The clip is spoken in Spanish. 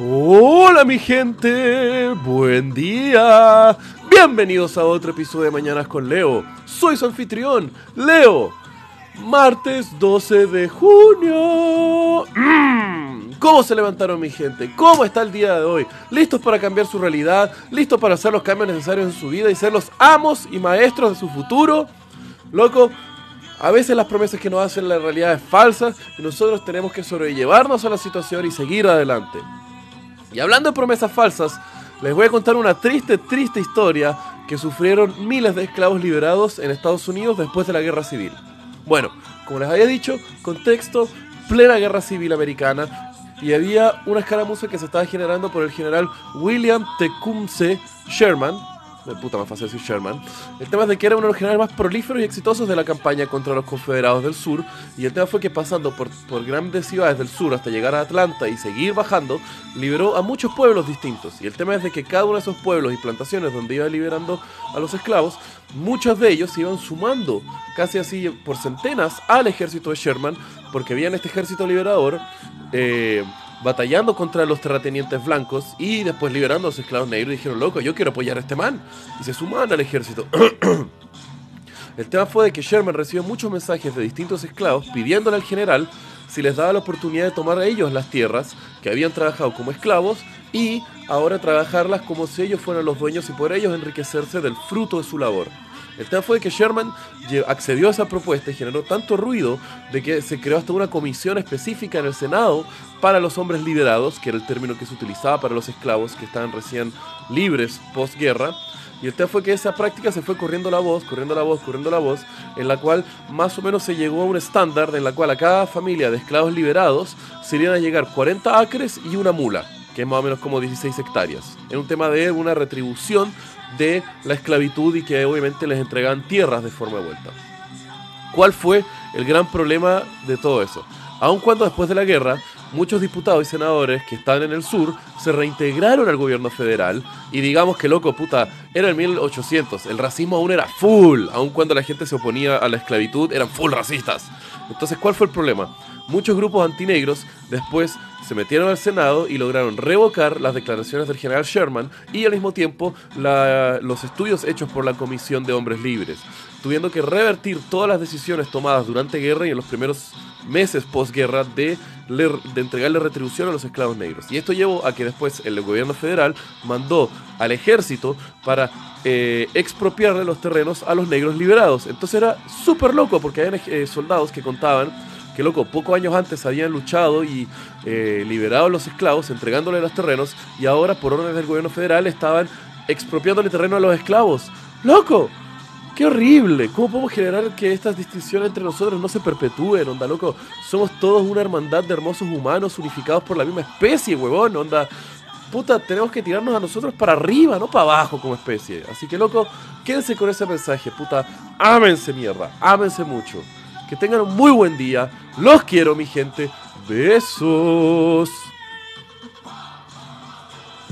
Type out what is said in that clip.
Hola mi gente, buen día. Bienvenidos a otro episodio de Mañanas con Leo. Soy su anfitrión, Leo. Martes 12 de junio. Mm, ¿Cómo se levantaron mi gente? ¿Cómo está el día de hoy? ¿Listos para cambiar su realidad? ¿Listos para hacer los cambios necesarios en su vida y ser los amos y maestros de su futuro? Loco, a veces las promesas que nos hacen la realidad es falsa y nosotros tenemos que sobrellevarnos a la situación y seguir adelante. Y hablando de promesas falsas, les voy a contar una triste, triste historia que sufrieron miles de esclavos liberados en Estados Unidos después de la guerra civil. Bueno, como les había dicho, contexto, plena guerra civil americana, y había una escaramuza que se estaba generando por el general William Tecumseh Sherman, puta más fácil decir Sherman. El tema es de que era uno de los generales más prolíferos y exitosos de la campaña contra los confederados del sur. Y el tema fue que pasando por, grandes ciudades del sur hasta llegar a Atlanta y seguir bajando, liberó a muchos pueblos distintos. Y el tema es de que cada uno de esos pueblos y plantaciones donde iba liberando a los esclavos, muchos de ellos se iban sumando casi así por centenas al ejército de Sherman, porque había en este ejército liberador. Eh, batallando contra los terratenientes blancos y después liberando a los esclavos negros. Dijeron, loco, yo quiero apoyar a este man. Y se sumaron al ejército. El tema fue de que Sherman recibió muchos mensajes de distintos esclavos pidiéndole al general si les daba la oportunidad de tomar a ellos las tierras que habían trabajado como esclavos y ahora trabajarlas como si ellos fueran los dueños y por ellos enriquecerse del fruto de su labor. El tema fue que Sherman accedió a esa propuesta y generó tanto ruido de que se creó hasta una comisión específica en el Senado para los hombres liberados, que era el término que se utilizaba para los esclavos que estaban recién libres postguerra. Y el tema fue que esa práctica se fue corriendo la voz, corriendo la voz, corriendo la voz, en la cual más o menos se llegó a un estándar en la cual a cada familia de esclavos liberados se iban a llegar 40 acres y una mula, que es más o menos como 16 hectáreas. Era un tema de una retribución de la esclavitud y que obviamente les entregaban tierras de forma de vuelta. ¿Cuál fue el gran problema de todo eso? Aun cuando después de la guerra muchos diputados y senadores que estaban en el sur se reintegraron al gobierno federal y digamos que loco, puta, era el 1800, el racismo aún era full, aun cuando la gente se oponía a la esclavitud, eran full racistas. Entonces, ¿cuál fue el problema? Muchos grupos antinegros después se metieron al Senado y lograron revocar las declaraciones del general Sherman y al mismo tiempo los estudios hechos por la Comisión de Hombres Libres, tuviendo que revertir todas las decisiones tomadas durante guerra y en los primeros meses posguerra de, de entregarle retribución a los esclavos negros. Y esto llevó a que después el gobierno federal mandó al ejército para eh, expropiarle los terrenos a los negros liberados. Entonces era súper loco porque había eh, soldados que contaban que loco, pocos años antes habían luchado y eh, liberado a los esclavos, entregándole los terrenos, y ahora por órdenes del gobierno federal estaban expropiándole terreno a los esclavos. ¡Loco! ¡Qué horrible! ¿Cómo podemos generar que estas distinciones entre nosotros no se perpetúen? Onda, loco, somos todos una hermandad de hermosos humanos unificados por la misma especie, huevón. Onda, puta, tenemos que tirarnos a nosotros para arriba, no para abajo como especie. Así que, loco, quédense con ese mensaje, puta. Ámense, mierda. Ámense mucho. Que tengan un muy buen día. Los quiero, mi gente. Besos.